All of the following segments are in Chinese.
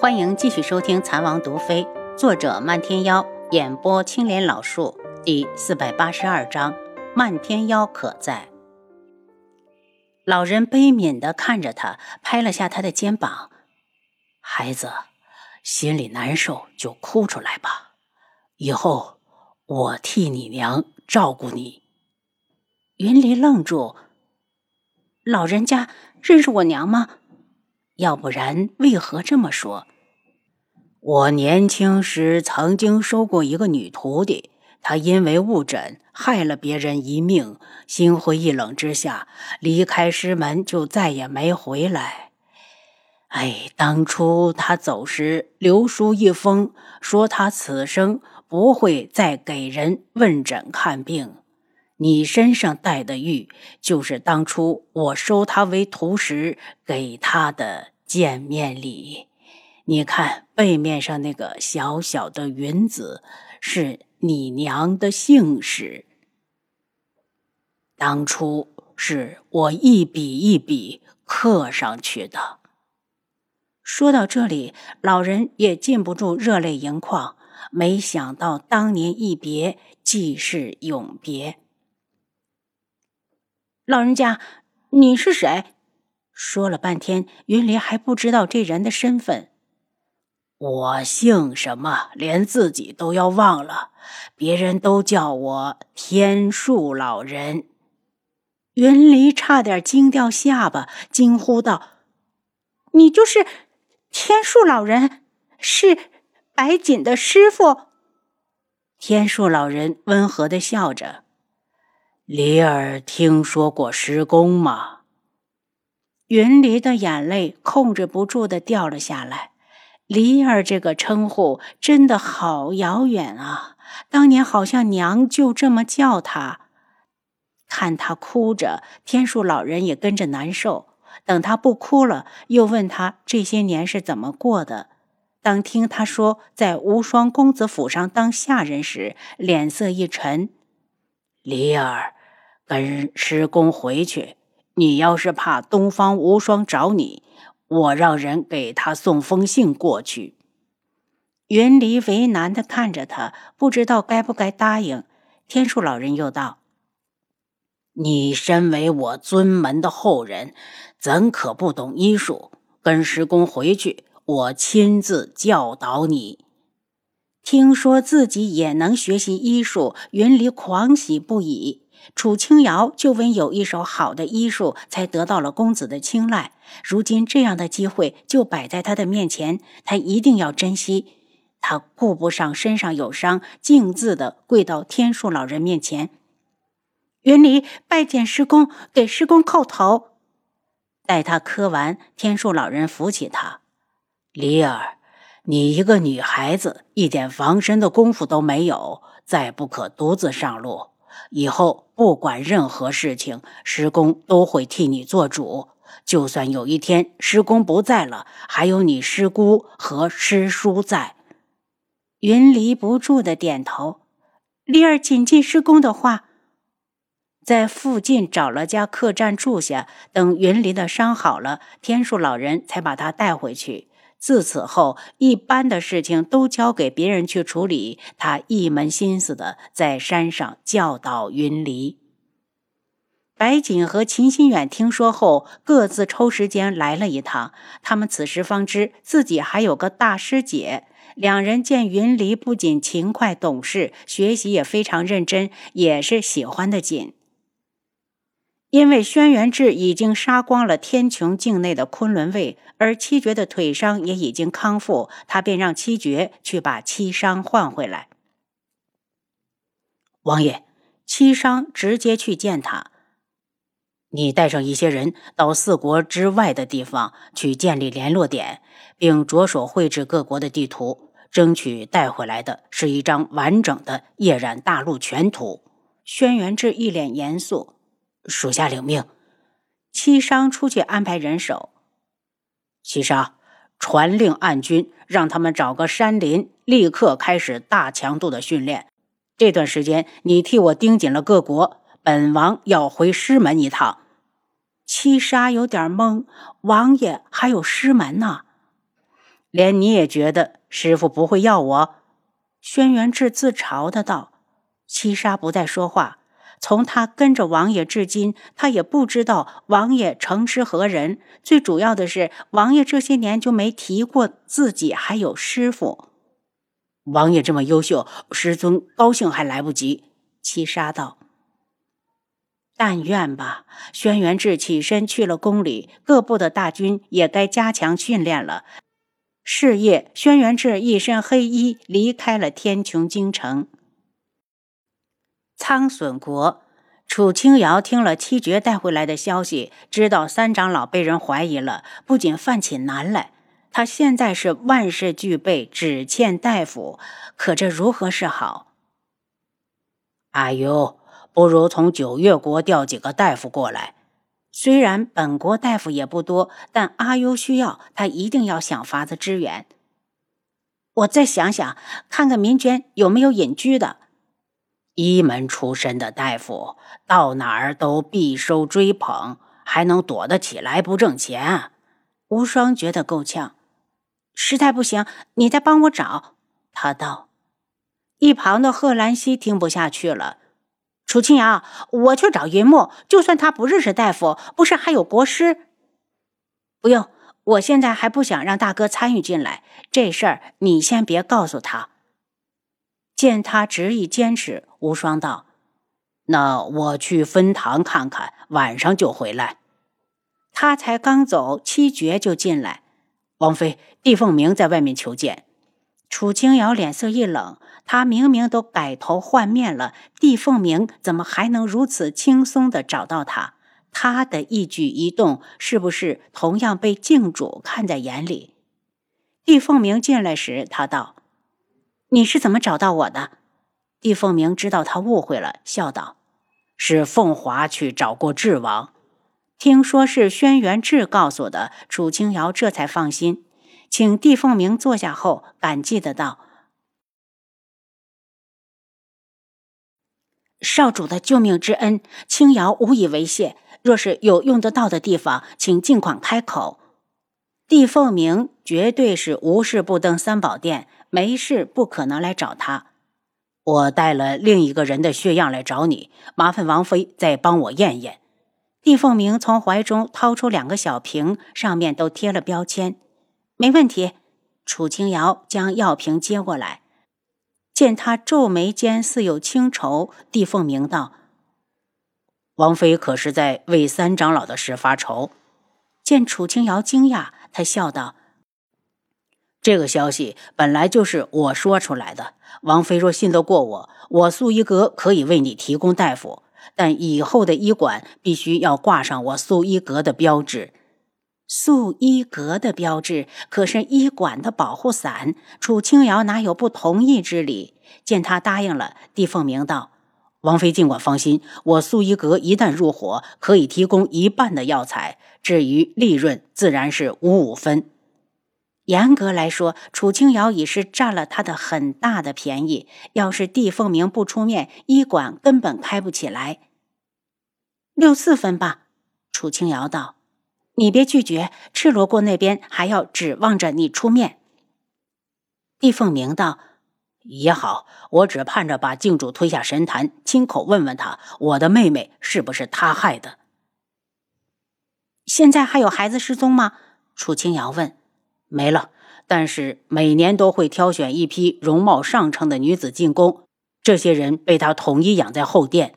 欢迎继续收听《残王毒妃》，作者漫天妖，演播青莲老树，第四百八十二章：漫天妖可在。老人悲悯的看着他，拍了下他的肩膀：“孩子，心里难受就哭出来吧，以后我替你娘照顾你。”云离愣住：“老人家认识我娘吗？要不然为何这么说？”我年轻时曾经收过一个女徒弟，她因为误诊害了别人一命，心灰意冷之下离开师门，就再也没回来。哎，当初她走时留书一封，说她此生不会再给人问诊看病。你身上带的玉，就是当初我收他为徒时给他的见面礼。你看背面上那个小小的云子，是你娘的姓氏。当初是我一笔一笔刻上去的。说到这里，老人也禁不住热泪盈眶。没想到当年一别，即是永别。老人家，你是谁？说了半天，云离还不知道这人的身份。我姓什么，连自己都要忘了。别人都叫我天树老人。云离差点惊掉下巴，惊呼道：“你就是天树老人，是白锦的师傅？”天树老人温和的笑着：“离儿听说过师公吗？”云离的眼泪控制不住的掉了下来。离儿这个称呼真的好遥远啊！当年好像娘就这么叫他。看他哭着，天树老人也跟着难受。等他不哭了，又问他这些年是怎么过的。当听他说在无双公子府上当下人时，脸色一沉。离儿，跟师公回去。你要是怕东方无双找你。我让人给他送封信过去。云离为难的看着他，不知道该不该答应。天树老人又道：“你身为我尊门的后人，怎可不懂医术？跟师公回去，我亲自教导你。”听说自己也能学习医术，云离狂喜不已。楚清瑶就为有一手好的医术，才得到了公子的青睐。如今这样的机会就摆在他的面前，他一定要珍惜。他顾不上身上有伤，径自的跪到天树老人面前：“云离拜见师公，给师公叩头。”待他磕完，天树老人扶起他：“离儿，你一个女孩子，一点防身的功夫都没有，再不可独自上路。”以后不管任何事情，师公都会替你做主。就算有一天师公不在了，还有你师姑和师叔在。云离不住的点头，丽儿谨记师公的话，在附近找了家客栈住下。等云离的伤好了，天树老人才把他带回去。自此后，一般的事情都交给别人去处理，他一门心思的在山上教导云离。白锦和秦心远听说后，各自抽时间来了一趟。他们此时方知自己还有个大师姐。两人见云离不仅勤快懂事，学习也非常认真，也是喜欢的紧。因为轩辕志已经杀光了天穹境内的昆仑卫，而七绝的腿伤也已经康复，他便让七绝去把七伤换回来。王爷，七伤直接去见他。你带上一些人到四国之外的地方去建立联络点，并着手绘制各国的地图，争取带回来的是一张完整的夜染大陆全图。轩辕志一脸严肃。属下领命。七商出去安排人手。七杀，传令暗军，让他们找个山林，立刻开始大强度的训练。这段时间，你替我盯紧了各国。本王要回师门一趟。七杀有点懵，王爷还有师门呢？连你也觉得师傅不会要我？轩辕志自嘲的道。七杀不再说话。从他跟着王爷至今，他也不知道王爷成师何人。最主要的是，王爷这些年就没提过自己还有师傅。王爷这么优秀，师尊高兴还来不及。七杀道：“但愿吧。”轩辕志起身去了宫里，各部的大军也该加强训练了。是夜，轩辕志一身黑衣离开了天穹京城。苍隼国，楚清瑶听了七绝带回来的消息，知道三长老被人怀疑了，不仅犯起难来。他现在是万事俱备，只欠大夫，可这如何是好？阿尤，不如从九月国调几个大夫过来。虽然本国大夫也不多，但阿尤需要，他一定要想法子支援。我再想想，看看民间有没有隐居的。医门出身的大夫到哪儿都必受追捧，还能躲得起来不挣钱？无双觉得够呛，实在不行，你再帮我找。他道。一旁的贺兰溪听不下去了：“楚清瑶，我去找云木，就算他不认识大夫，不是还有国师？不用，我现在还不想让大哥参与进来，这事儿你先别告诉他。”见他执意坚持，无双道：“那我去分堂看看，晚上就回来。”他才刚走，七绝就进来。王妃，帝凤鸣在外面求见。楚清瑶脸色一冷，他明明都改头换面了，帝凤鸣怎么还能如此轻松的找到他？他的一举一动是不是同样被镜主看在眼里？帝凤鸣进来时，他道。你是怎么找到我的？帝凤鸣知道他误会了，笑道：“是凤华去找过智王，听说是轩辕志告诉的。”楚清瑶这才放心，请帝凤鸣坐下后，感激的道：“少主的救命之恩，青瑶无以为谢。若是有用得到的地方，请尽管开口。”帝凤鸣绝对是无事不登三宝殿。没事，不可能来找他。我带了另一个人的血样来找你，麻烦王妃再帮我验验。帝凤鸣从怀中掏出两个小瓶，上面都贴了标签。没问题。楚清瑶将药瓶接过来，见他皱眉间似有轻愁，帝凤鸣道：“王妃可是在为三长老的事发愁？”见楚清瑶惊讶，他笑道。这个消息本来就是我说出来的。王妃若信得过我，我素衣阁可以为你提供大夫，但以后的医馆必须要挂上我素衣阁的标志。素衣阁的标志可是医馆的保护伞。楚清瑶哪有不同意之理？见他答应了，帝凤鸣道：“王妃尽管放心，我素衣阁一旦入伙，可以提供一半的药材，至于利润，自然是五五分。”严格来说，楚清瑶已是占了他的很大的便宜。要是帝凤鸣不出面，医馆根本开不起来。六四分吧，楚清瑶道：“你别拒绝，赤罗国那边还要指望着你出面。”帝凤鸣道：“也好，我只盼着把镜主推下神坛，亲口问问他，我的妹妹是不是他害的。”现在还有孩子失踪吗？楚清瑶问。没了，但是每年都会挑选一批容貌上乘的女子进宫，这些人被他统一养在后殿。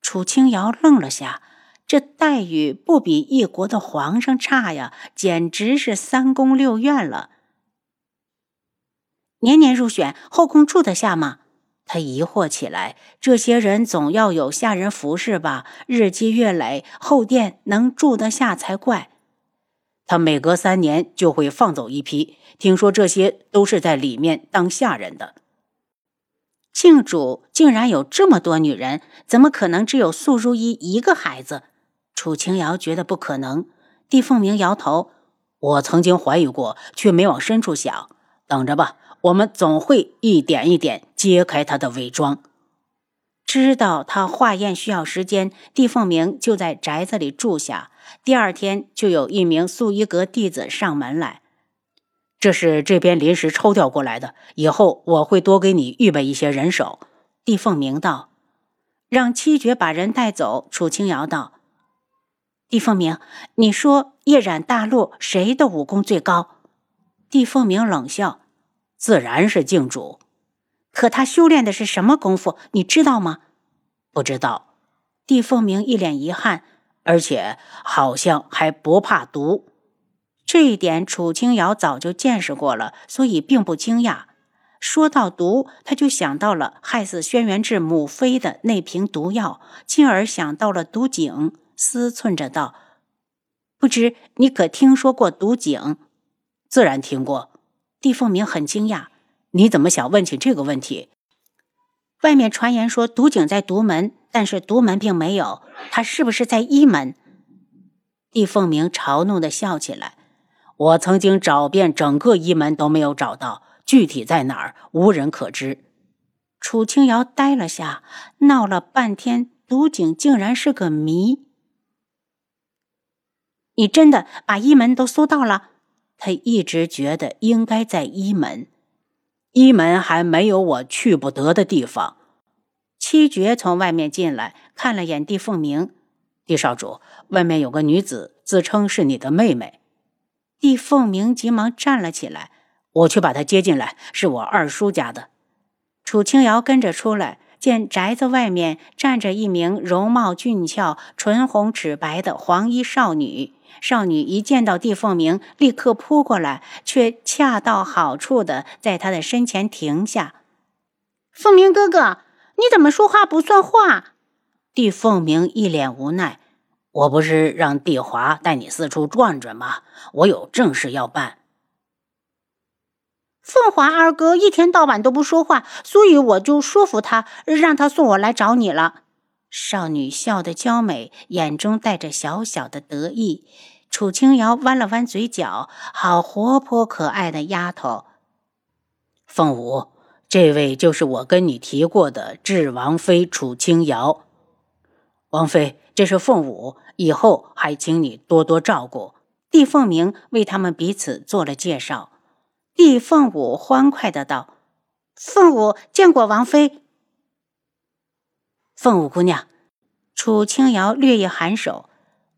楚清瑶愣了下，这待遇不比一国的皇上差呀，简直是三宫六院了。年年入选，后宫住得下吗？他疑惑起来。这些人总要有下人服侍吧？日积月累，后殿能住得下才怪。他每隔三年就会放走一批，听说这些都是在里面当下人的。庆主竟然有这么多女人，怎么可能只有素如一一个孩子？楚清瑶觉得不可能。帝凤鸣摇头：“我曾经怀疑过，却没往深处想。等着吧，我们总会一点一点揭开他的伪装。”知道他化验需要时间，帝凤鸣就在宅子里住下。第二天就有一名素衣阁弟子上门来，这是这边临时抽调过来的，以后我会多给你预备一些人手。”帝凤鸣道。让七绝把人带走。楚清瑶道：“帝凤鸣，你说夜染大陆谁的武功最高？”帝凤鸣冷笑：“自然是镜主。可他修炼的是什么功夫？你知道吗？”“不知道。”帝凤鸣一脸遗憾，而且好像还不怕毒。这一点楚清瑶早就见识过了，所以并不惊讶。说到毒，他就想到了害死轩辕志母妃的那瓶毒药，进而想到了毒井，思忖着道：“不知你可听说过毒井？”“自然听过。”帝凤鸣很惊讶：“你怎么想问起这个问题？”外面传言说毒井在独门，但是独门并没有，他是不是在一门？帝凤鸣嘲弄的笑起来：“我曾经找遍整个一门都没有找到。”具体在哪儿，无人可知。楚清瑶呆了下，闹了半天，毒井竟然是个谜。你真的把一门都搜到了？他一直觉得应该在一门，一门还没有我去不得的地方。七绝从外面进来，看了眼帝凤鸣，帝少主，外面有个女子，自称是你的妹妹。帝凤鸣急忙站了起来。我去把她接进来，是我二叔家的。楚清瑶跟着出来，见宅子外面站着一名容貌俊俏、唇红齿白的黄衣少女。少女一见到帝凤鸣，立刻扑过来，却恰到好处的在他的身前停下。凤鸣哥哥，你怎么说话不算话？帝凤鸣一脸无奈：“我不是让帝华带你四处转转吗？我有正事要办。”凤华二哥一天到晚都不说话，所以我就说服他，让他送我来找你了。少女笑得娇美，眼中带着小小的得意。楚清瑶弯了弯嘴角，好活泼可爱的丫头。凤舞，这位就是我跟你提过的智王妃楚清瑶。王妃，这是凤舞，以后还请你多多照顾。帝凤鸣为他们彼此做了介绍。帝凤舞欢快的道：“凤舞见过王妃。”凤舞姑娘，楚清瑶略一颔首：“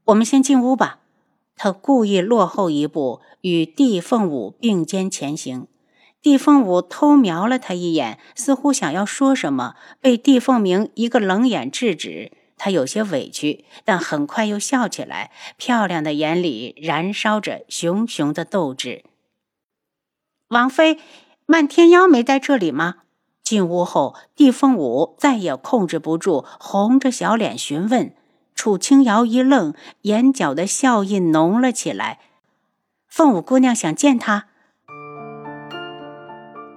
我们先进屋吧。”他故意落后一步，与帝凤舞并肩前行。帝凤舞偷瞄了他一眼，似乎想要说什么，被帝凤鸣一个冷眼制止。他有些委屈，但很快又笑起来，漂亮的眼里燃烧着熊熊的斗志。王妃，漫天妖没在这里吗？进屋后，帝凤舞再也控制不住，红着小脸询问。楚清瑶一愣，眼角的笑意浓了起来。凤舞姑娘想见他。